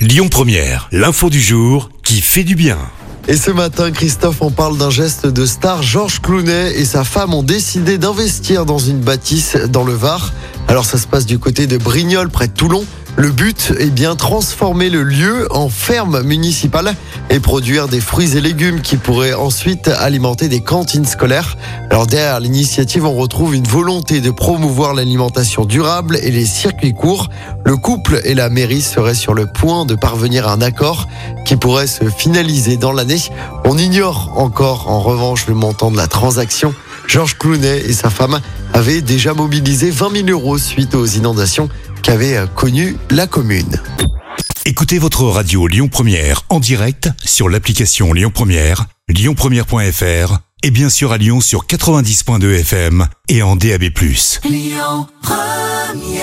Lyon Première, l'info du jour qui fait du bien. Et ce matin, Christophe en parle d'un geste de star. Georges Clounet et sa femme ont décidé d'investir dans une bâtisse dans le Var. Alors ça se passe du côté de Brignoles, près de Toulon. Le but est bien transformer le lieu en ferme municipale et produire des fruits et légumes qui pourraient ensuite alimenter des cantines scolaires. Alors derrière l'initiative, on retrouve une volonté de promouvoir l'alimentation durable et les circuits courts. Le couple et la mairie seraient sur le point de parvenir à un accord qui pourrait se finaliser dans l'année. On ignore encore en revanche le montant de la transaction. Georges Clounet et sa femme avaient déjà mobilisé 20 000 euros suite aux inondations qu'avait connu la commune. Écoutez votre radio Lyon Première en direct sur l'application Lyon Première, lyonpremière.fr et bien sûr à Lyon sur 90.2 FM et en DAB+. Lyon Première